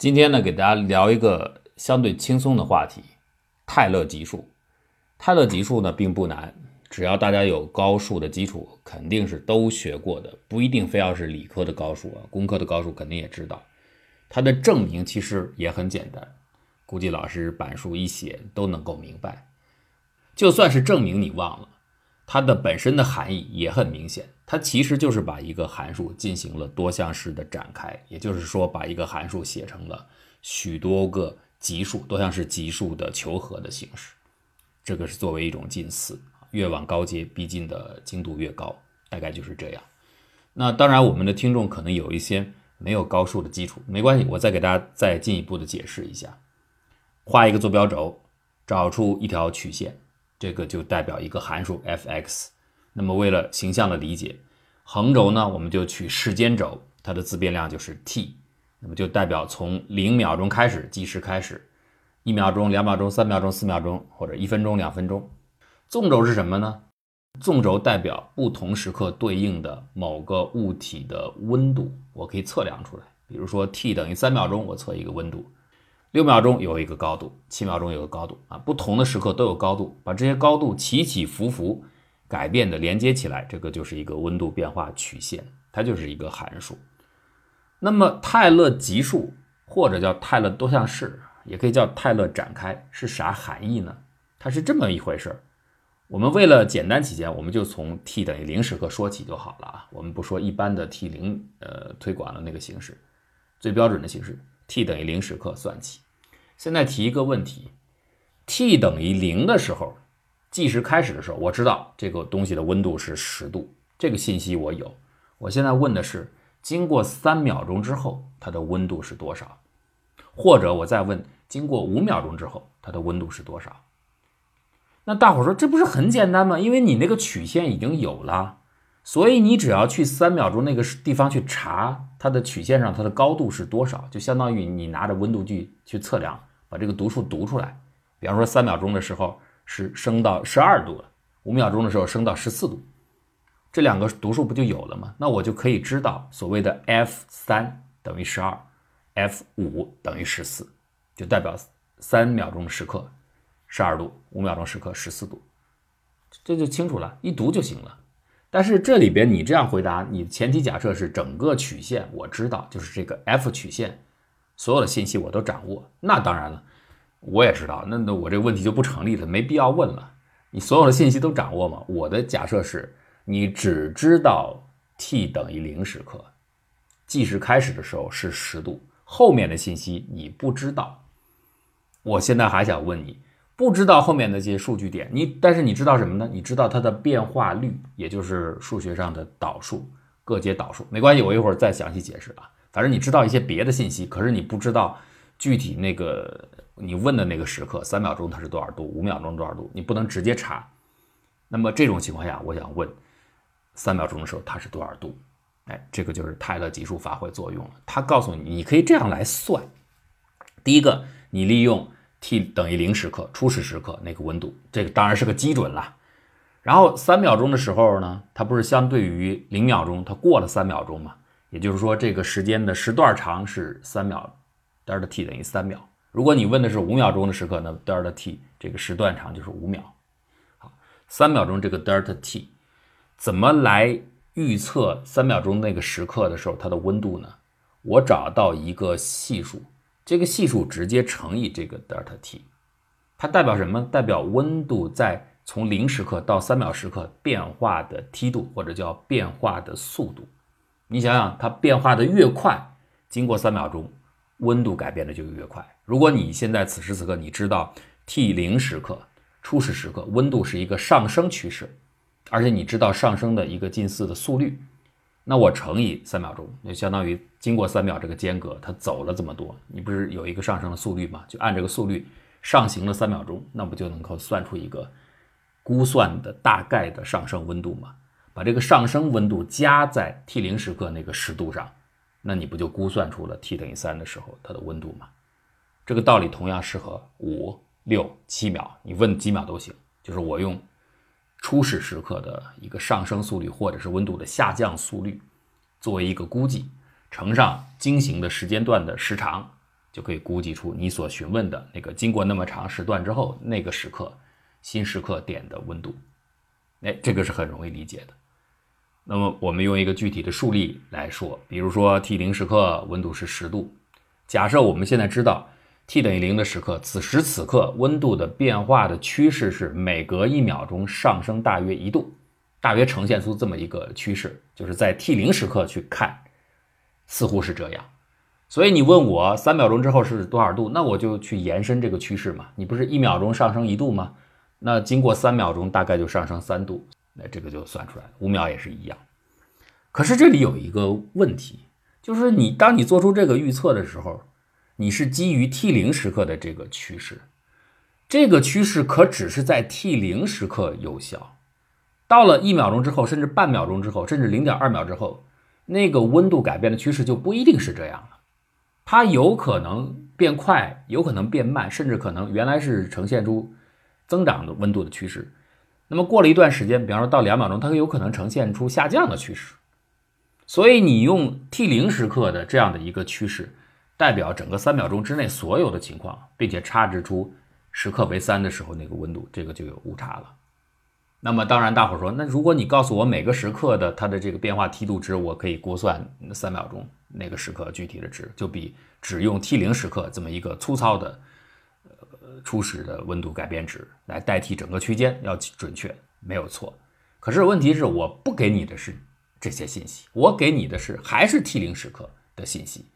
今天呢，给大家聊一个相对轻松的话题——泰勒级数。泰勒级数呢并不难，只要大家有高数的基础，肯定是都学过的，不一定非要是理科的高数啊，工科的高数肯定也知道。它的证明其实也很简单，估计老师板书一写都能够明白。就算是证明你忘了，它的本身的含义也很明显，它其实就是把一个函数进行了多项式的展开，也就是说把一个函数写成了许多个级数、多项式级数的求和的形式。这个是作为一种近似，越往高阶逼近的精度越高，大概就是这样。那当然，我们的听众可能有一些没有高数的基础，没关系，我再给大家再进一步的解释一下。画一个坐标轴，找出一条曲线。这个就代表一个函数 f(x)，那么为了形象的理解，横轴呢，我们就取时间轴，它的自变量就是 t，那么就代表从零秒钟开始计时开始，一秒钟、两秒钟、三秒钟、四秒钟，或者一分钟、两分钟。纵轴是什么呢？纵轴代表不同时刻对应的某个物体的温度，我可以测量出来。比如说 t 等于三秒钟，我测一个温度。六秒钟有一个高度，七秒钟有个高度啊，不同的时刻都有高度，把这些高度起起伏伏改变的连接起来，这个就是一个温度变化曲线，它就是一个函数。那么泰勒级数或者叫泰勒多项式，也可以叫泰勒展开，是啥含义呢？它是这么一回事儿。我们为了简单起见，我们就从 t 等于零时刻说起就好了啊。我们不说一般的 t 零呃推广的那个形式，最标准的形式。T 等于零时刻算起，现在提一个问题：t 等于零的时候，计时开始的时候，我知道这个东西的温度是十度，这个信息我有。我现在问的是，经过三秒钟之后，它的温度是多少？或者我再问，经过五秒钟之后，它的温度是多少？那大伙说，这不是很简单吗？因为你那个曲线已经有了。所以你只要去三秒钟那个地方去查它的曲线上它的高度是多少，就相当于你拿着温度计去测量，把这个读数读出来。比方说三秒钟的时候是升到十二度了，五秒钟的时候升到十四度，这两个读数不就有了吗？那我就可以知道所谓的 f 三等于十二，f 五等于十四，就代表三秒钟的时刻十二度，五秒钟时刻十四度，这就清楚了，一读就行了。但是这里边你这样回答，你前提假设是整个曲线我知道，就是这个 f 曲线所有的信息我都掌握。那当然了，我也知道，那那我这个问题就不成立了，没必要问了。你所有的信息都掌握吗？我的假设是你只知道 t 等于零时刻，计时开始的时候是十度，后面的信息你不知道。我现在还想问你。不知道后面的这些数据点，你但是你知道什么呢？你知道它的变化率，也就是数学上的导数，各阶导数。没关系，我一会儿再详细解释啊。反正你知道一些别的信息，可是你不知道具体那个你问的那个时刻，三秒钟它是多少度，五秒钟多少度，你不能直接查。那么这种情况下，我想问，三秒钟的时候它是多少度？哎，这个就是泰勒级数发挥作用了。它告诉你，你可以这样来算。第一个，你利用。T 等于零时刻，初始时刻那个温度，这个当然是个基准了。然后三秒钟的时候呢，它不是相对于零秒钟，它过了三秒钟嘛？也就是说，这个时间的时段长是三秒，delta t 等于三秒。如果你问的是五秒钟的时刻，那 delta t 这个时段长就是五秒。好，三秒钟这个 delta t 怎么来预测三秒钟那个时刻的时候它的温度呢？我找到一个系数。这个系数直接乘以这个德尔塔 t，它代表什么？代表温度在从零时刻到三秒时刻变化的梯度，或者叫变化的速度。你想想，它变化的越快，经过三秒钟，温度改变的就越快。如果你现在此时此刻你知道 t 零时刻初始时刻温度是一个上升趋势，而且你知道上升的一个近似的速率。那我乘以三秒钟，就相当于经过三秒这个间隔，它走了这么多。你不是有一个上升的速率吗？就按这个速率上行了三秒钟，那不就能够算出一个估算的大概的上升温度吗？把这个上升温度加在 t 零时刻那个十度上，那你不就估算出了 t 等于三的时候它的温度吗？这个道理同样适合五六七秒，你问几秒都行。就是我用。初始时刻的一个上升速率，或者是温度的下降速率，作为一个估计，乘上经行的时间段的时长，就可以估计出你所询问的那个经过那么长时段之后那个时刻新时刻点的温度。哎，这个是很容易理解的。那么我们用一个具体的数例来说，比如说 t 零时刻温度是十度，假设我们现在知道 t 等于零的时刻，此时此刻温度的变化的趋势是每隔一秒钟上升大约一度，大约呈现出这么一个趋势，就是在 t 零时刻去看，似乎是这样。所以你问我三秒钟之后是多少度，那我就去延伸这个趋势嘛。你不是一秒钟上升一度吗？那经过三秒钟大概就上升三度。那这个就算出来了，五秒也是一样。可是这里有一个问题，就是你当你做出这个预测的时候，你是基于 t 零时刻的这个趋势，这个趋势可只是在 t 零时刻有效，到了一秒钟之后，甚至半秒钟之后，甚至零点二秒之后，那个温度改变的趋势就不一定是这样了，它有可能变快，有可能变慢，甚至可能原来是呈现出增长的温度的趋势。那么过了一段时间，比方说到两秒钟，它有可能呈现出下降的趋势。所以你用 t 零时刻的这样的一个趋势，代表整个三秒钟之内所有的情况，并且差值出时刻为三的时候那个温度，这个就有误差了。那么当然，大伙说，那如果你告诉我每个时刻的它的这个变化梯度值，我可以估算三秒钟那个时刻具体的值，就比只用 t 零时刻这么一个粗糙的呃。初始的温度改变值来代替整个区间要准确，没有错。可是问题是，我不给你的是这些信息，我给你的是还是 t 零时刻的信息。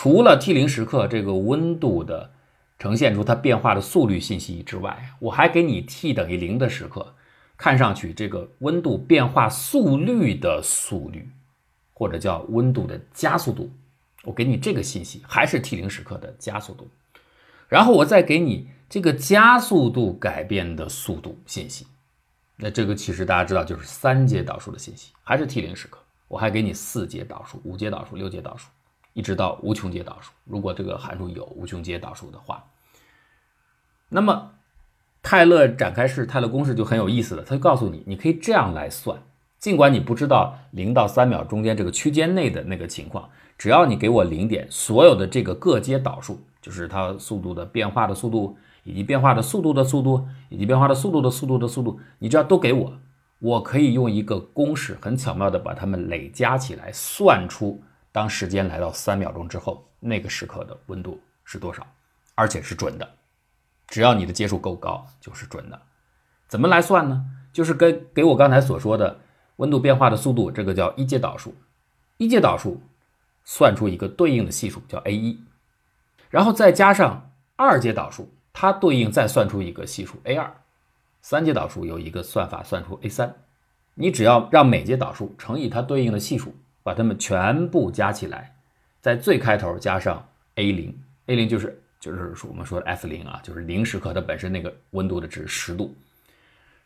除了 t 零时刻这个温度的呈现出它变化的速率信息之外，我还给你 t 等于零的时刻，看上去这个温度变化速率的速率，或者叫温度的加速度，我给你这个信息还是 t 零时刻的加速度。然后我再给你这个加速度改变的速度信息，那这个其实大家知道就是三阶导数的信息，还是 t 零时刻。我还给你四阶导数、五阶导数、六阶导数，一直到无穷阶导数。如果这个函数有无穷阶导数的话，那么泰勒展开式泰勒公式就很有意思了，他就告诉你，你可以这样来算，尽管你不知道零到三秒中间这个区间内的那个情况，只要你给我零点，所有的这个各阶导数。就是它速度的变化的速度，以及变化的速度的速度，以及变化的速度的速度的速度，你只要都给我，我可以用一个公式很巧妙的把它们累加起来，算出当时间来到三秒钟之后，那个时刻的温度是多少，而且是准的。只要你的阶数够高，就是准的。怎么来算呢？就是跟给我刚才所说的温度变化的速度，这个叫一阶导数，一阶导数算出一个对应的系数叫 a 一。然后再加上二阶导数，它对应再算出一个系数 a 二，三阶导数有一个算法算出 a 三，你只要让每阶导数乘以它对应的系数，把它们全部加起来，在最开头加上 a 零，a 零就是就是我们说的 f 零啊，就是零时刻它本身那个温度的值十度，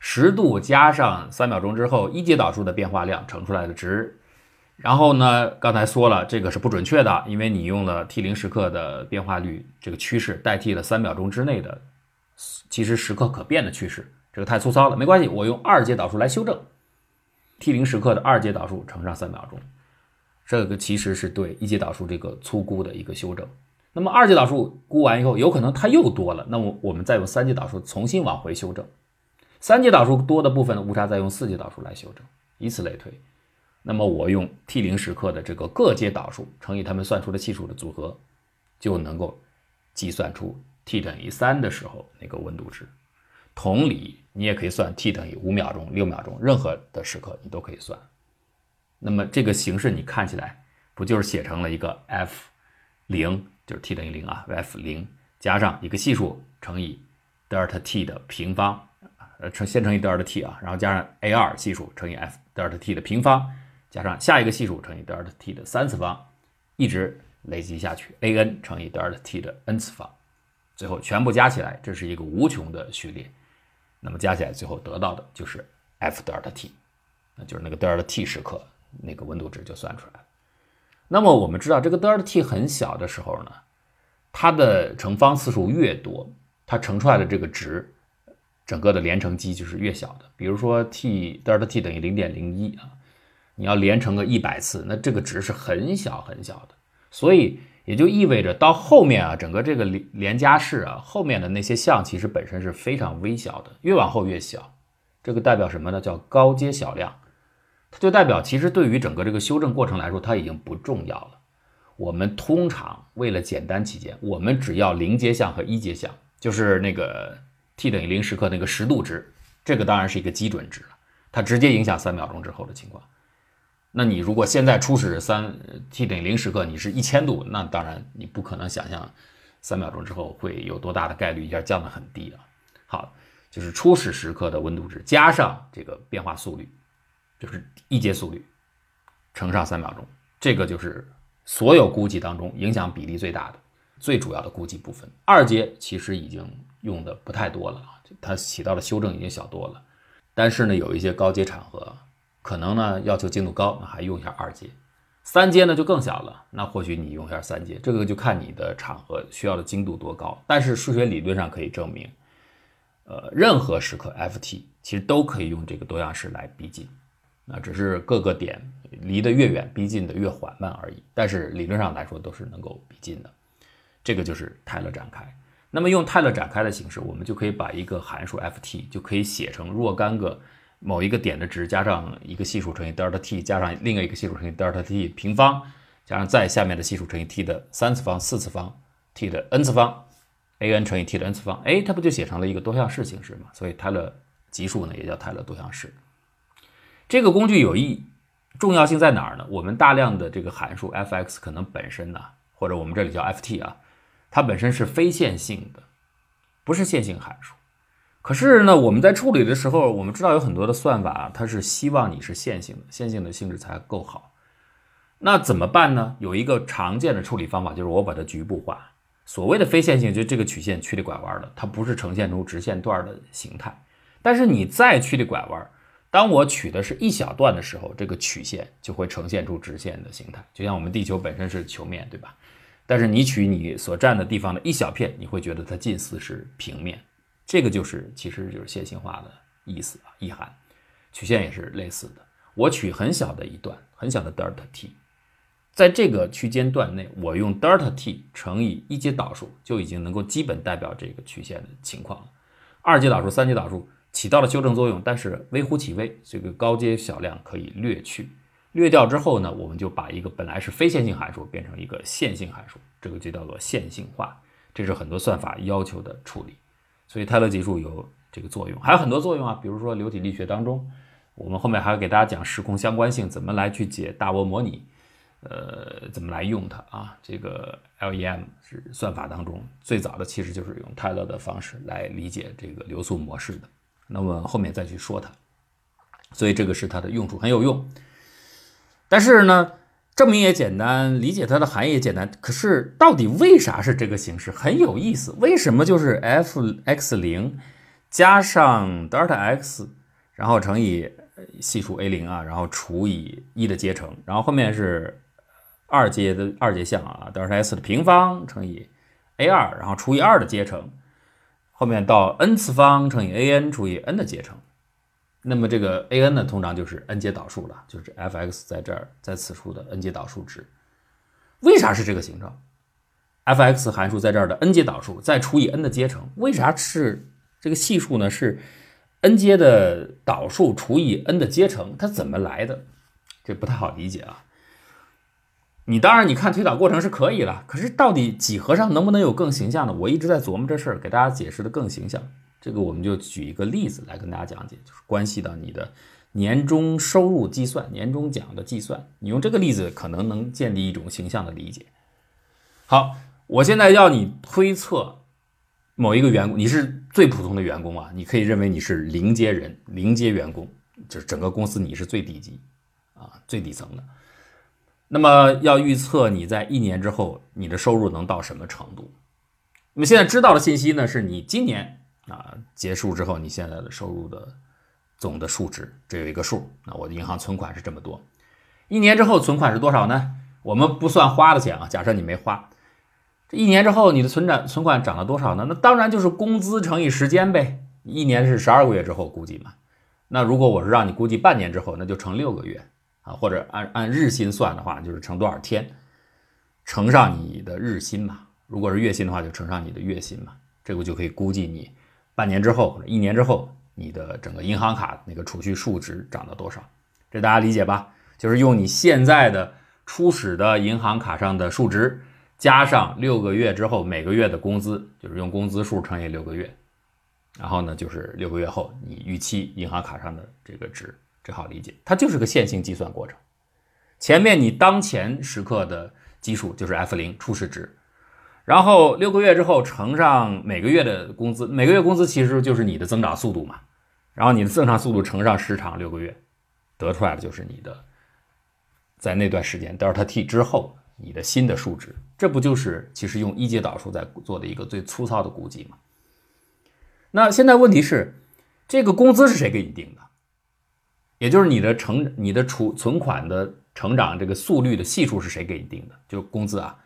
十度加上三秒钟之后一阶导数的变化量乘出来的值。然后呢？刚才说了，这个是不准确的，因为你用了 t 零时刻的变化率这个趋势代替了三秒钟之内的其实时刻可变的趋势，这个太粗糙了，没关系，我用二阶导数来修正 t 零时刻的二阶导数乘上三秒钟，这个其实是对一阶导数这个粗估的一个修正。那么二阶导数估完以后，有可能它又多了，那么我们再用三阶导数重新往回修正，三阶导数多的部分的误差再用四阶导数来修正，以此类推。那么我用 t 零时刻的这个各阶导数乘以它们算出的系数的组合，就能够计算出 t 等于三的时候那个温度值。同理，你也可以算 t 等于五秒钟、六秒钟，任何的时刻你都可以算。那么这个形式你看起来不就是写成了一个 f 零，就是 t 等于零啊，f 零加上一个系数乘以德尔塔 t 的平方，呃，乘先乘以德尔塔 t 啊，然后加上 a 二系数乘以 f 德尔塔 t 的平方。加上下一个系数乘以德尔塔 t 的三次方，一直累积下去，a n 乘以德尔塔 t 的 n 次方，最后全部加起来，这是一个无穷的序列。那么加起来最后得到的就是 f 德尔塔 t，那就是那个德尔塔 t 时刻那个温度值就算出来了。那么我们知道，这个德尔塔 t 很小的时候呢，它的乘方次数越多，它乘出来的这个值，整个的连乘积就是越小的。比如说 t 德尔塔 t 等于零点零一啊。你要连乘个一百次，那这个值是很小很小的。所以也就意味着到后面啊，整个这个连连加式啊，后面的那些项其实本身是非常微小的，越往后越小。这个代表什么呢？叫高阶小量，它就代表其实对于整个这个修正过程来说，它已经不重要了。我们通常为了简单起见，我们只要零阶项和一阶项，就是那个 t 等于零时刻那个十度值，这个当然是一个基准值了，它直接影响三秒钟之后的情况。那你如果现在初始三 t 等于零时刻，你是一千度，那当然你不可能想象三秒钟之后会有多大的概率一下降得很低啊。好。就是初始时刻的温度值加上这个变化速率，就是一阶速率乘上三秒钟，这个就是所有估计当中影响比例最大的、最主要的估计部分。二阶其实已经用的不太多了，它起到的修正已经小多了。但是呢，有一些高阶场合可能呢要求精度高，那还用一下二阶。三阶呢就更小了，那或许你用一下三阶，这个就看你的场合需要的精度多高。但是数学理论上可以证明。呃，任何时刻 f_t 其实都可以用这个多样式来逼近，那只是各个点离得越远，逼近的越缓慢而已。但是理论上来说都是能够逼近的，这个就是泰勒展开。那么用泰勒展开的形式，我们就可以把一个函数 f_t 就可以写成若干个某一个点的值加上一个系数乘以德尔塔 t 加上另外一个系数乘以德尔塔 t 平方加上再下面的系数乘以 t 的三次方、四次方、t 的 n 次方。a n 乘以 t 的 n 次方，哎，它不就写成了一个多项式形式吗？所以泰勒级数呢也叫泰勒多项式。这个工具有意重要性在哪儿呢？我们大量的这个函数 f(x) 可能本身呢，或者我们这里叫 f(t) 啊，它本身是非线性的，不是线性函数。可是呢，我们在处理的时候，我们知道有很多的算法，它是希望你是线性的，线性的性质才够好。那怎么办呢？有一个常见的处理方法，就是我把它局部化。所谓的非线性，就这个曲线曲里拐弯的，它不是呈现出直线段的形态。但是你再曲里拐弯，当我取的是一小段的时候，这个曲线就会呈现出直线的形态。就像我们地球本身是球面对吧？但是你取你所占的地方的一小片，你会觉得它近似是平面。这个就是其实就是线性化的意思啊，意涵。曲线也是类似的，我取很小的一段，很小的德尔塔 t。在这个区间段内，我用德尔塔 t 乘以一阶导数就已经能够基本代表这个曲线的情况了。二阶导数、三阶导数起到了修正作用，但是微乎其微。这个高阶小量可以略去，略掉之后呢，我们就把一个本来是非线性函数变成一个线性函数，这个就叫做线性化。这是很多算法要求的处理。所以泰勒级数有这个作用，还有很多作用啊，比如说流体力学当中，我们后面还要给大家讲时空相关性，怎么来去解大涡模拟。呃，怎么来用它啊？这个 LEM 是算法当中最早的，其实就是用泰勒的方式来理解这个流速模式的。那么后面再去说它，所以这个是它的用处很有用。但是呢，证明也简单，理解它的含义也简单。可是到底为啥是这个形式？很有意思。为什么就是 f(x 零加上德尔塔 x，然后乘以系数 a 零啊，然后除以一的阶乘，然后后面是。二阶的二阶项啊，德尔塔 s 的平方乘以 a 二，然后除以二的阶乘，后面到 n 次方乘以 a n 除以 n 的阶乘，那么这个 a n 呢，通常就是 n 阶导数了，就是 f(x) 在这儿在此处的 n 阶导数值。为啥是这个形状？f(x) 函数在这儿的 n 阶导数再除以 n 的阶乘，为啥是这个系数呢？是 n 阶的导数除以 n 的阶乘，它怎么来的？这不太好理解啊。你当然，你看推导过程是可以了，可是到底几何上能不能有更形象的？我一直在琢磨这事儿，给大家解释的更形象。这个我们就举一个例子来跟大家讲解，就是关系到你的年终收入计算、年终奖的计算。你用这个例子可能能建立一种形象的理解。好，我现在要你推测某一个员工，你是最普通的员工啊，你可以认为你是零阶人、零阶员工，就是整个公司你是最低级啊，最底层的。那么要预测你在一年之后你的收入能到什么程度？那么现在知道的信息呢？是你今年啊结束之后你现在的收入的总的数值，这有一个数。那我的银行存款是这么多，一年之后存款是多少呢？我们不算花的钱啊，假设你没花，这一年之后你的存展存款涨了多少呢？那当然就是工资乘以时间呗。一年是十二个月之后估计嘛。那如果我是让你估计半年之后，那就乘六个月。啊，或者按按日薪算的话，就是乘多少天？乘上你的日薪嘛。如果是月薪的话，就乘上你的月薪嘛。这个就可以估计你半年之后或者一年之后，你的整个银行卡那个储蓄数值涨到多少。这大家理解吧？就是用你现在的初始的银行卡上的数值，加上六个月之后每个月的工资，就是用工资数乘以六个月，然后呢，就是六个月后你预期银行卡上的这个值，这好理解，它就是个线性计算过程。前面你当前时刻的基数就是 F 零初始值，然后六个月之后乘上每个月的工资，每个月工资其实就是你的增长速度嘛，然后你的增长速度乘上时长六个月。得出来的就是你的，在那段时间德尔塔 t 之后，你的新的数值，这不就是其实用一阶导数在做的一个最粗糙的估计吗？那现在问题是，这个工资是谁给你定的？也就是你的成你的储存款的成长这个速率的系数是谁给你定的？就是工资啊，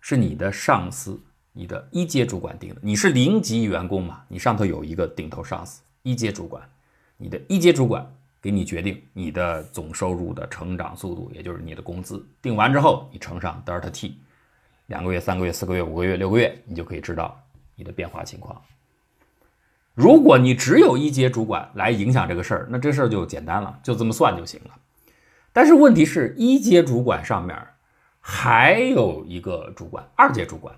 是你的上司，你的一阶主管定的。你是零级员工嘛？你上头有一个顶头上司，一阶主管，你的一阶主管。给你决定你的总收入的成长速度，也就是你的工资。定完之后，你乘上德尔塔 t，两个月、三个月、四个月、五个月、六个月，你就可以知道你的变化情况。如果你只有一阶主管来影响这个事儿，那这事儿就简单了，就这么算就行了。但是问题是一阶主管上面还有一个主管，二阶主管，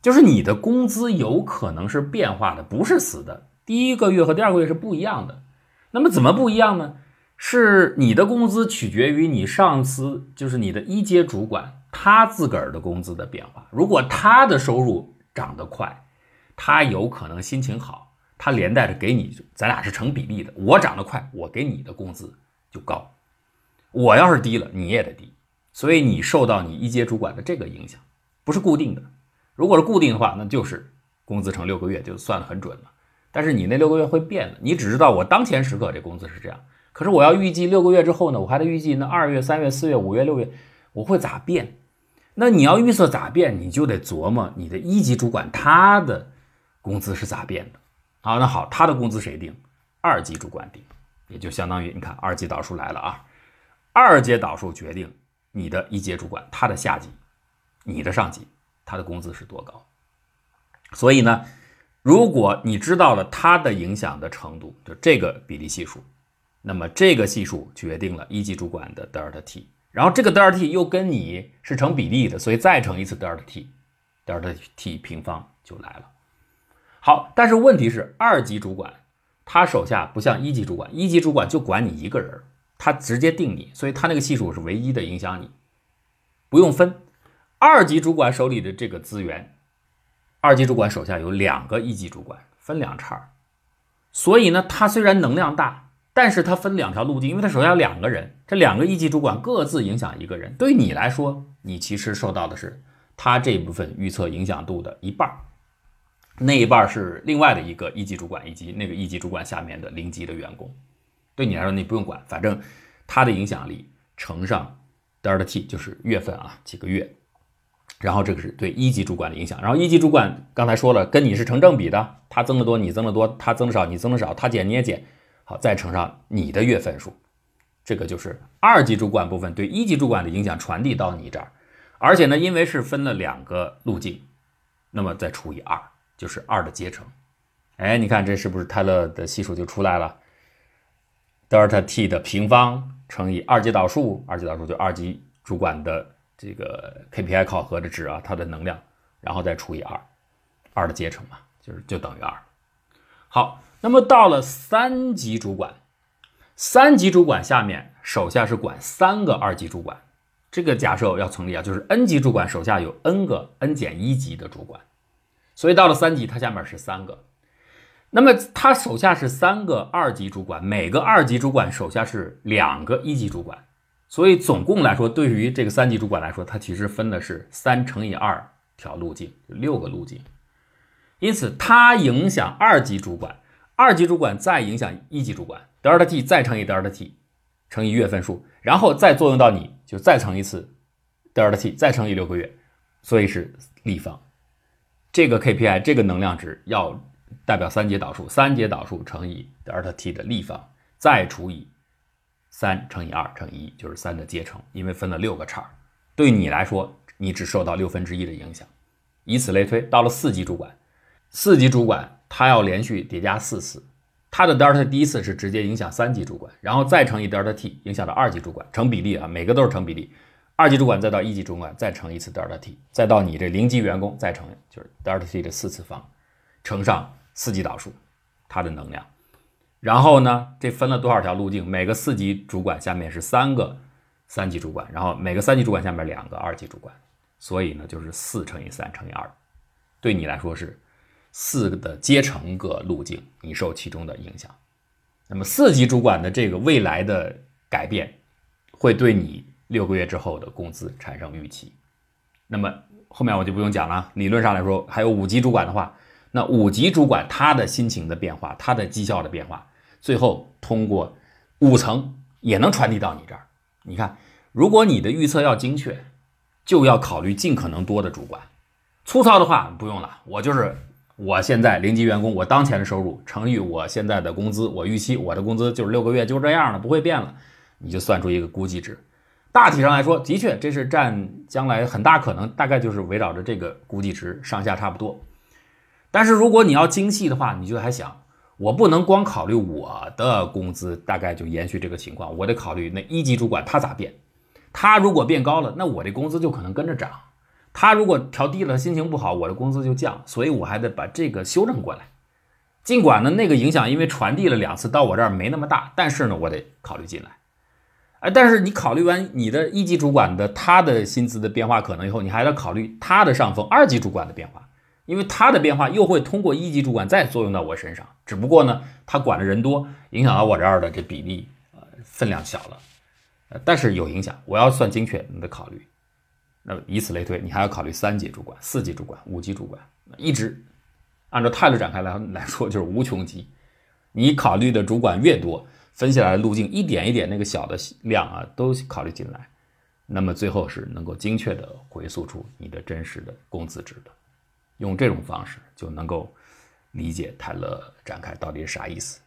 就是你的工资有可能是变化的，不是死的。第一个月和第二个月是不一样的。那么怎么不一样呢？是你的工资取决于你上司，就是你的一阶主管，他自个儿的工资的变化。如果他的收入涨得快，他有可能心情好，他连带着给你，咱俩是成比例的。我涨得快，我给你的工资就高；我要是低了，你也得低。所以你受到你一阶主管的这个影响，不是固定的。如果是固定的话，那就是工资乘六个月就算得很准了。但是你那六个月会变的，你只知道我当前时刻这工资是这样，可是我要预计六个月之后呢，我还得预计那二月、三月、四月、五月、六月我会咋变？那你要预测咋变，你就得琢磨你的一级主管他的工资是咋变的。好，那好，他的工资谁定？二级主管定，也就相当于你看二级导数来了啊，二阶导数决定你的一阶主管他的下级，你的上级他的工资是多高，所以呢。如果你知道了它的影响的程度，就这个比例系数，那么这个系数决定了一级主管的德尔塔 t，然后这个德尔塔 t 又跟你是成比例的，所以再乘一次德尔塔 t，德尔塔 t 平方就来了。好，但是问题是二级主管他手下不像一级主管，一级主管就管你一个人，他直接定你，所以他那个系数是唯一的影响你，不用分。二级主管手里的这个资源。二级主管手下有两个一级主管，分两叉所以呢，他虽然能量大，但是他分两条路径，因为他手下有两个人，这两个一级主管各自影响一个人。对于你来说，你其实受到的是他这部分预测影响度的一半那一半是另外的一个一级主管以及那个一级主管下面的零级的员工。对你来说，你不用管，反正他的影响力乘上德尔塔 t 就是月份啊，几个月。然后这个是对一级主管的影响，然后一级主管刚才说了，跟你是成正比的，他增的多，你增的多，他增的少，你增的少，他减你也减，好，再乘上你的月份数，这个就是二级主管部分对一级主管的影响传递到你这儿，而且呢，因为是分了两个路径，那么再除以二，就是二的阶乘，哎，你看这是不是泰勒的系数就出来了？德尔塔 t 的平方乘以二阶导数，二阶导数就二级主管的。这个 KPI 考核的值啊，它的能量，然后再除以二，二的阶乘嘛，就是就等于二。好，那么到了三级主管，三级主管下面手下是管三个二级主管，这个假设要成立啊，就是 n 级主管手下有 n 个 n 减一级的主管，所以到了三级，它下面是三个，那么他手下是三个二级主管，每个二级主管手下是两个一级主管。所以总共来说，对于这个三级主管来说，他其实分的是三乘以二条路径，六个路径。因此，它影响二级主管，二级主管再影响一级主管，德尔塔 t 再乘以德尔塔 t 乘以月份数，然后再作用到你，就再乘一次德尔塔 t 再乘以六个月，所以是立方。这个 KPI 这个能量值要代表三阶导数，三阶导数乘以德尔塔 t 的立方，再除以。三乘以二乘以一就是三的阶乘，因为分了六个叉对你来说，你只受到六分之一的影响。以此类推，到了四级主管，四级主管他要连续叠加四次，他的德尔塔第一次是直接影响三级主管，然后再乘以德尔塔 t 影响到二级主管，成比例啊，每个都是成比例。二级主管再到一级主管再乘一次 delta t，再到你这零级员工再乘，就是 delta t 的四次方，乘上四级导数，它的能量。然后呢，这分了多少条路径？每个四级主管下面是三个三级主管，然后每个三级主管下面两个二级主管，所以呢就是四乘以三乘以二，对你来说是四个的阶乘个路径，你受其中的影响。那么四级主管的这个未来的改变，会对你。六个月之后的工资产生预期，那么后面我就不用讲了。理论上来说，还有五级主管的话，那五级主管他的心情的变化，他的绩效的变化，最后通过五层也能传递到你这儿。你看，如果你的预测要精确，就要考虑尽可能多的主管。粗糙的话不用了，我就是我现在零级员工，我当前的收入乘以我现在的工资，我预期我的工资就是六个月就这样了，不会变了，你就算出一个估计值。大体上来说，的确，这是占将来很大可能，大概就是围绕着这个估计值上下差不多。但是如果你要精细的话，你就还想，我不能光考虑我的工资大概就延续这个情况，我得考虑那一级主管他咋变，他如果变高了，那我这工资就可能跟着涨；他如果调低了，心情不好，我的工资就降。所以我还得把这个修正过来。尽管呢，那个影响因为传递了两次到我这儿没那么大，但是呢，我得考虑进来。哎，但是你考虑完你的一级主管的他的薪资的变化可能以后，你还要考虑他的上峰二级主管的变化，因为他的变化又会通过一级主管再作用到我身上。只不过呢，他管的人多，影响到我这儿的这比例呃分量小了，呃，但是有影响。我要算精确，你得考虑。那么以此类推，你还要考虑三级主管、四级主管、五级主管，一直按照泰勒展开来来说就是无穷级。你考虑的主管越多。分下来的路径一点一点，那个小的量啊，都考虑进来，那么最后是能够精确的回溯出你的真实的工资值的。用这种方式就能够理解泰勒展开到底是啥意思。